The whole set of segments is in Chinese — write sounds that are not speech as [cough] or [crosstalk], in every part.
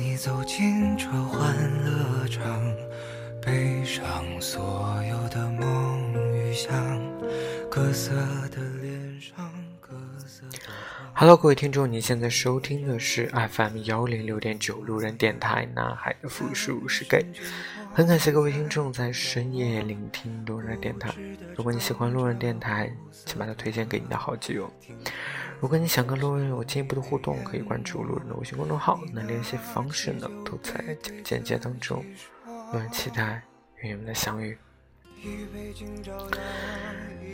你走进这欢乐场，背上所有的梦与想，各色的脸上，各色的。Hello，各位听众，你现在收听的是 FM 幺零六点九路人电台，男孩的复数是 gay。很感谢各位听众在深夜聆听路人电台。如果你喜欢路人电台，请把它推荐给你的好基友。如果你想跟路人有进一步的互动，可以关注路人的微信公众号。那联系方式呢，都在简介当中。路人期待与你们的相遇。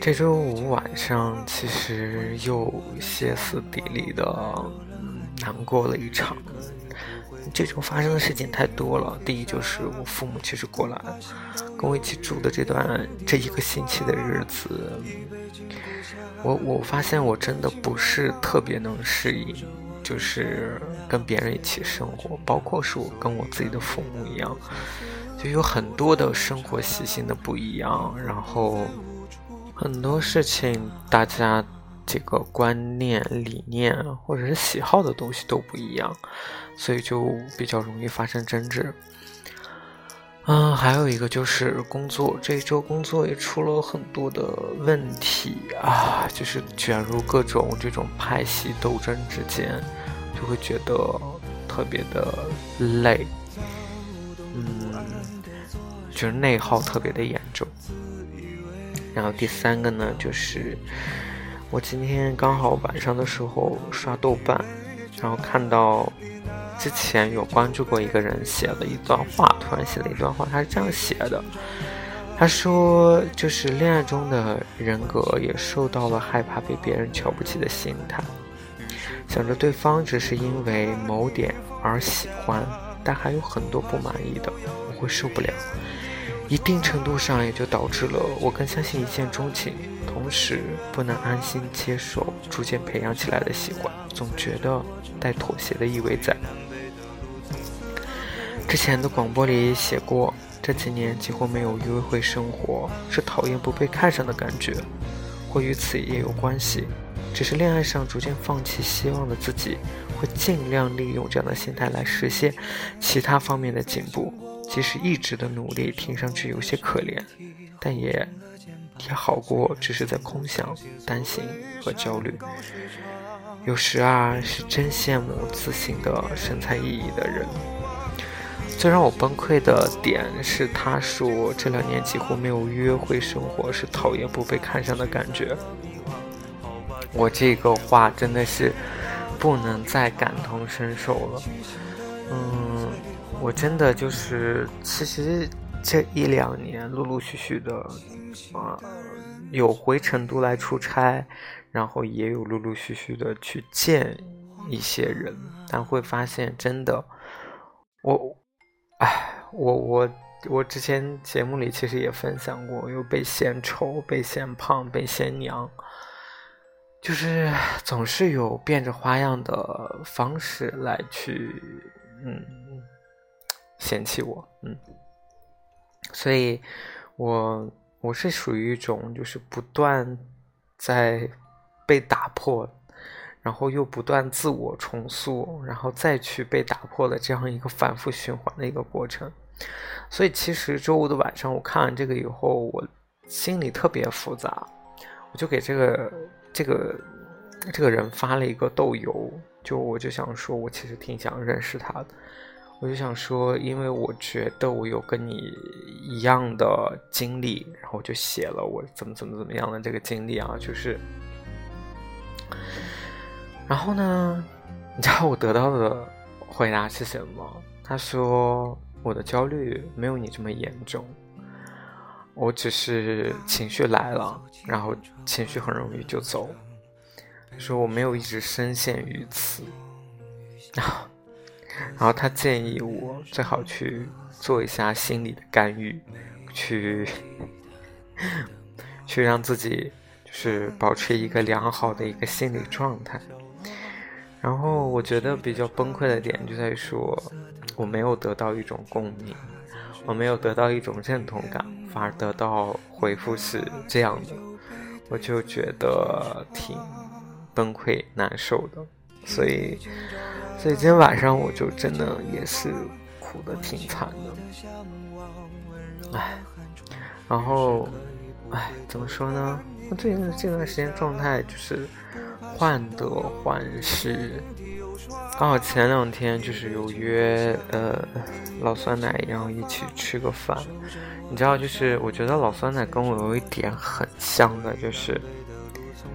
这周五晚上，其实又歇斯底里的难过了一场。这周发生的事情太多了。第一就是我父母其实过来跟我一起住的这段这一个星期的日子，我我发现我真的不是特别能适应，就是跟别人一起生活，包括是我跟我自己的父母一样。就有很多的生活习性的不一样，然后很多事情大家这个观念、理念或者是喜好的东西都不一样，所以就比较容易发生争执。嗯，还有一个就是工作，这一周工作也出了很多的问题啊，就是卷入各种这种派系斗争之间，就会觉得特别的累。嗯就是内耗特别的严重，然后第三个呢，就是我今天刚好晚上的时候刷豆瓣，然后看到之前有关注过一个人写了一段话，突然写了一段话，他是这样写的，他说就是恋爱中的人格也受到了害怕被别人瞧不起的心态，想着对方只是因为某点而喜欢，但还有很多不满意的，我会受不了。一定程度上，也就导致了我更相信一见钟情，同时不能安心接受逐渐培养起来的习惯，总觉得带妥协的意味在。之前的广播里也写过，这几年几乎没有约会生活，是讨厌不被看上的感觉，或与此也有关系。只是恋爱上逐渐放弃希望的自己，会尽量利用这样的心态来实现其他方面的进步。即使一直的努力听上去有些可怜，但也也好过只是在空想、担心和焦虑。有时啊，是真羡慕自信的神采奕奕的人。最让我崩溃的点是，他说这两年几乎没有约会生活，是讨厌不被看上的感觉。我这个话真的是不能再感同身受了。嗯。我真的就是，其实这一两年陆陆续续的，啊，有回成都来出差，然后也有陆陆续续的去见一些人，但会发现真的，我，哎，我我我之前节目里其实也分享过，又被嫌丑、被嫌胖、被嫌娘，就是总是有变着花样的方式来去，嗯。嫌弃我，嗯，所以，我我是属于一种就是不断在被打破，然后又不断自我重塑，然后再去被打破的这样一个反复循环的一个过程。所以，其实周五的晚上我看完这个以后，我心里特别复杂，我就给这个这个这个人发了一个豆油，就我就想说，我其实挺想认识他的。我就想说，因为我觉得我有跟你一样的经历，然后我就写了我怎么怎么怎么样的这个经历啊，就是，然后呢，你知道我得到的回答是什么？他说我的焦虑没有你这么严重，我只是情绪来了，然后情绪很容易就走。说我没有一直深陷于此啊。[laughs] 然后他建议我最好去做一下心理的干预，去去让自己就是保持一个良好的一个心理状态。然后我觉得比较崩溃的点就在于说，我没有得到一种共鸣，我没有得到一种认同感，反而得到回复是这样的，我就觉得挺崩溃难受的，所以。所以今天晚上我就真的也是哭的挺惨的，唉，然后，唉，怎么说呢？我最近这段时间状态就是患得患失。刚好前两天就是有约呃老酸奶，然后一起吃个饭。你知道，就是我觉得老酸奶跟我有一点很像的，就是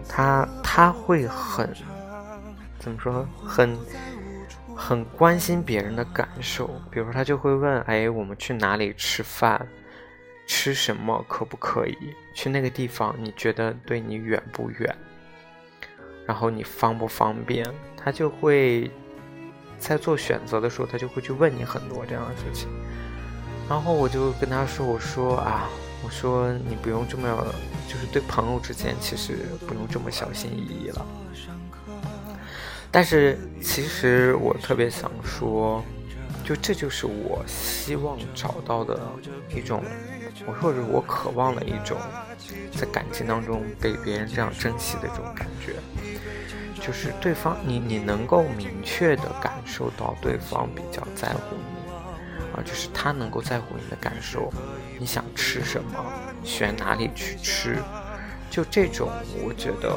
他他会很怎么说，很很关心别人的感受。比如说他就会问：“哎，我们去哪里吃饭？吃什么？可不可以去那个地方？你觉得对你远不远？然后你方不方便？”他就会。在做选择的时候，他就会去问你很多这样的事情，然后我就跟他说：“我说啊，我说你不用这么，就是对朋友之间其实不用这么小心翼翼了。”但是其实我特别想说，就这就是我希望找到的一种，我或者我渴望的一种，在感情当中被别人这样珍惜的这种感觉。就是对方，你你能够明确的感受到对方比较在乎你，啊，就是他能够在乎你的感受，你想吃什么，选哪里去吃，就这种，我觉得，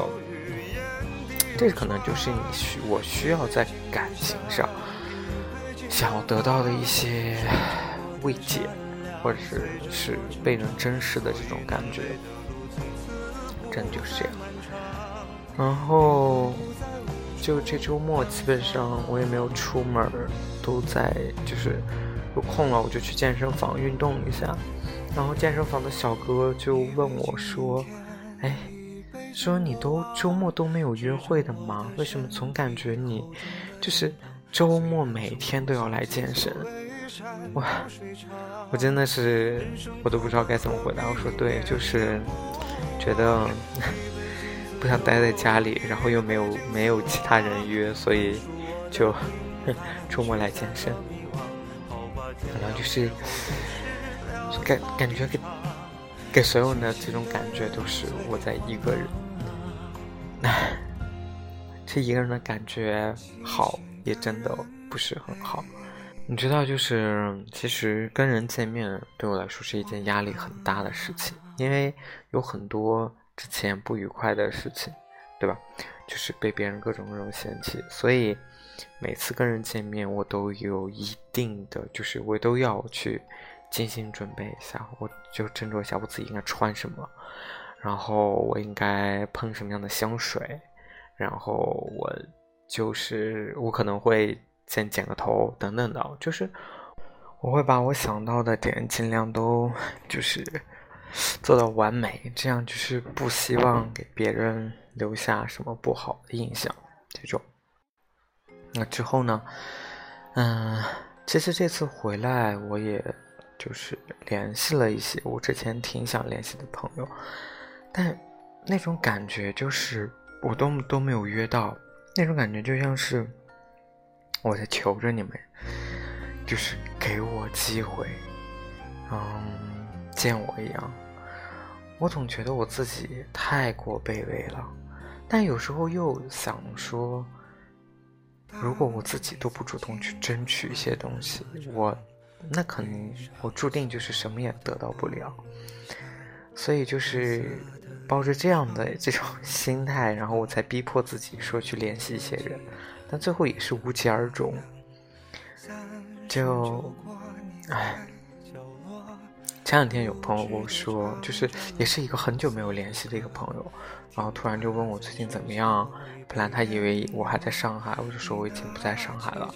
这可能就是你需我需要在感情上想要得到的一些慰藉，或者是是被人珍视的这种感觉，真的就是这样。然后，就这周末基本上我也没有出门，都在就是有空了我就去健身房运动一下。然后健身房的小哥就问我说：“哎，说你都周末都没有约会的吗？为什么总感觉你就是周末每天都要来健身？”哇，我真的是我都不知道该怎么回答。我说：“对，就是觉得。”不想待在家里，然后又没有没有其他人约，所以就 [laughs] 周末来健身。然后就是感感觉给给所有人的这种感觉都是我在一个人。[laughs] 这一个人的感觉好，也真的不是很好。你知道，就是其实跟人见面对我来说是一件压力很大的事情，因为有很多。之前不愉快的事情，对吧？就是被别人各种各种嫌弃，所以每次跟人见面，我都有一定的，就是我都要去精心准备一下，我就斟酌一下我自己应该穿什么，然后我应该喷什么样的香水，然后我就是我可能会先剪个头等等的，就是我会把我想到的点尽量都就是。做到完美，这样就是不希望给别人留下什么不好的印象。这种，那之后呢？嗯，其实这次回来，我也就是联系了一些我之前挺想联系的朋友，但那种感觉就是我都都没有约到，那种感觉就像是我在求着你们，就是给我机会，嗯。见我一样，我总觉得我自己太过卑微了，但有时候又想说，如果我自己都不主动去争取一些东西，我那肯定我注定就是什么也得到不了。所以就是抱着这样的这种 [laughs] 心态，然后我才逼迫自己说去联系一些人，但最后也是无疾而终。就，唉。前两天有朋友跟我说，就是也是一个很久没有联系的一个朋友，然后突然就问我最近怎么样。本来他以为我还在上海，我就说我已经不在上海了。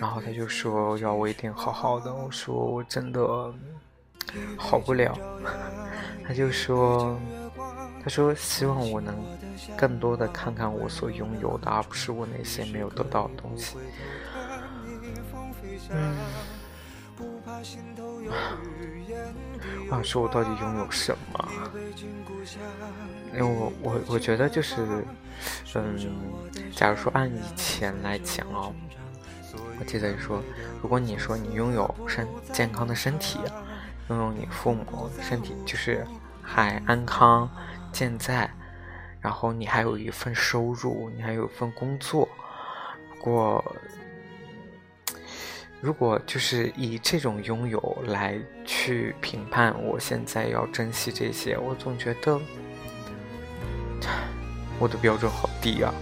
然后他就说要我一定好好的，我说我真的好不了。[laughs] 他就说，他说希望我能更多的看看我所拥有的，而不是我那些没有得到的东西。嗯。我想说，我到底拥有什么？因为我我我觉得就是，嗯，假如说按以前来讲哦，我记得说，如果你说你拥有身健康的身体，拥有你父母身体就是还安康健在，然后你还有一份收入，你还有一份工作，过如果就是以这种拥有来去评判我现在要珍惜这些，我总觉得 [sighs] 我的标准好低啊。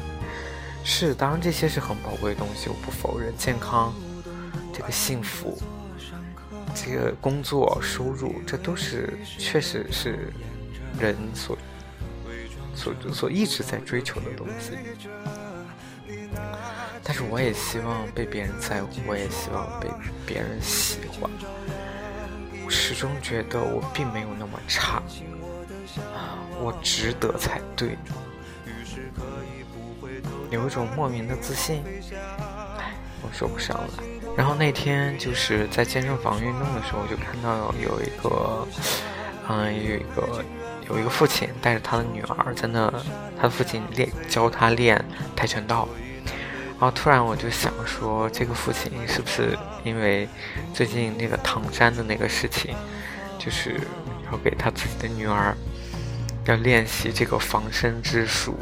[laughs] 是，当然这些是很宝贵的东西，我不否认。健康，这个幸福，这个工作收入，这都是确实是人所所所一直在追求的东西。但是我也希望被别人在乎，我也希望被别人喜欢。我始终觉得我并没有那么差，我值得才对。有一种莫名的自信，哎，我说不上来。然后那天就是在健身房运动的时候，就看到有一个，嗯，有一个有一个父亲带着他的女儿在那，他父亲练教他练跆拳道。然后突然我就想说，这个父亲是不是因为最近那个唐山的那个事情，就是要给他自己的女儿要练习这个防身之术？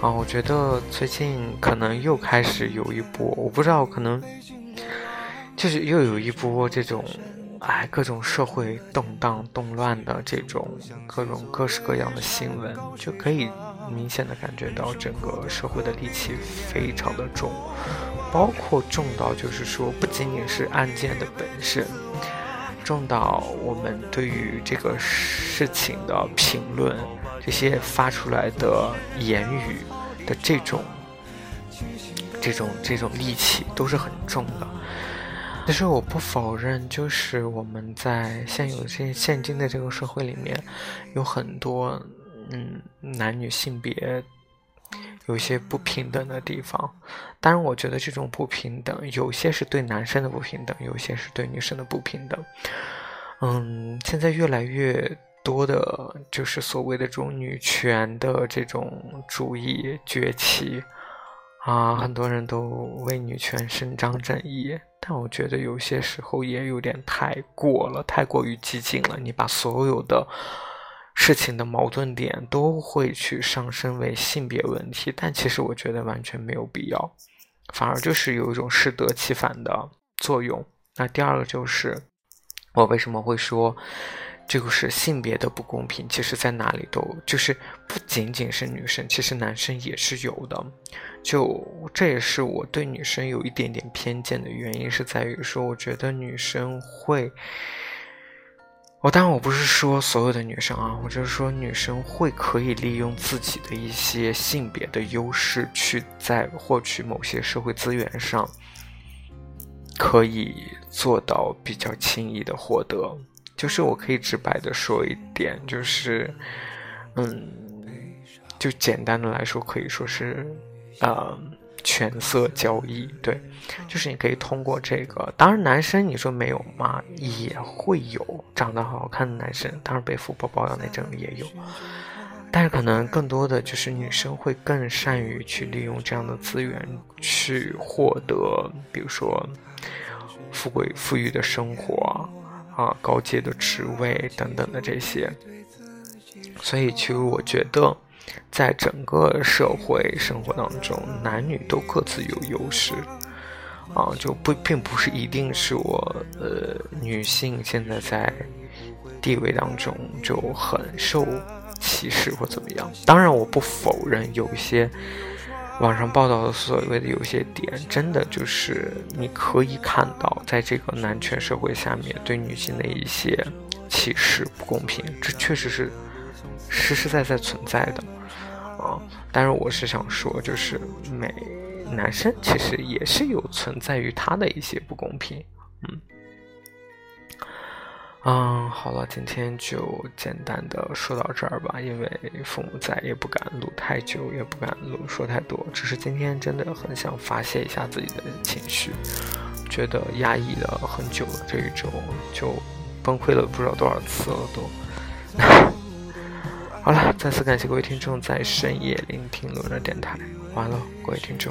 啊，我觉得最近可能又开始有一波，我不知道，可能就是又有一波这种，哎，各种社会动荡动乱的这种各种各式各样的新闻，就可以明显的感觉到整个社会的戾气非常的重，包括重到就是说，不仅仅是案件的本身，重到我们对于这个事情的评论。这些发出来的言语的这种、这种、这种戾气都是很重的。其实我不否认，就是我们在现有现现今的这个社会里面，有很多嗯男女性别有些不平等的地方。当然，我觉得这种不平等，有些是对男生的不平等，有些是对女生的不平等。嗯，现在越来越。多的就是所谓的这种女权的这种主义崛起啊，很多人都为女权伸张正义，但我觉得有些时候也有点太过了，太过于激进了。你把所有的事情的矛盾点都会去上升为性别问题，但其实我觉得完全没有必要，反而就是有一种适得其反的作用。那第二个就是我为什么会说？这个是性别的不公平，其实在哪里都就是不仅仅是女生，其实男生也是有的。就这也是我对女生有一点点偏见的原因，是在于说，我觉得女生会，我当然我不是说所有的女生啊，我就是说女生会可以利用自己的一些性别的优势，去在获取某些社会资源上，可以做到比较轻易的获得。就是我可以直白的说一点，就是，嗯，就简单的来说，可以说是，呃，权色交易，对，就是你可以通过这个，当然男生你说没有吗？也会有长得好看的男生，当然被富婆包养那种也有，但是可能更多的就是女生会更善于去利用这样的资源去获得，比如说富贵富裕的生活。啊，高阶的职位等等的这些，所以其实我觉得，在整个社会生活当中，男女都各自有优势，啊，就不并不是一定是我呃女性现在在地位当中就很受歧视或怎么样。当然，我不否认有一些。网上报道的所谓的有些点，真的就是你可以看到，在这个男权社会下面，对女性的一些歧视、不公平，这确实是实实在在存在的啊。但是我是想说，就是每男生其实也是有存在于他的一些不公平，嗯。嗯，好了，今天就简单的说到这儿吧，因为父母在，也不敢录太久，也不敢录说太多，只是今天真的很想发泄一下自己的情绪，觉得压抑了很久了，这一周就崩溃了不知道多少次了都。[laughs] 好了，再次感谢各位听众在深夜聆听罗的电台，完了，各位听众。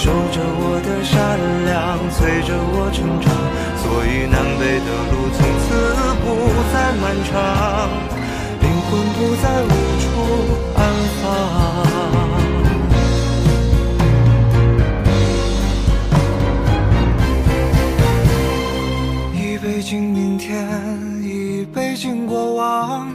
守着我的善良，催着我成长。所以南北的路从此不再漫长，灵魂不再无处安放。一杯敬明天，一杯敬过往，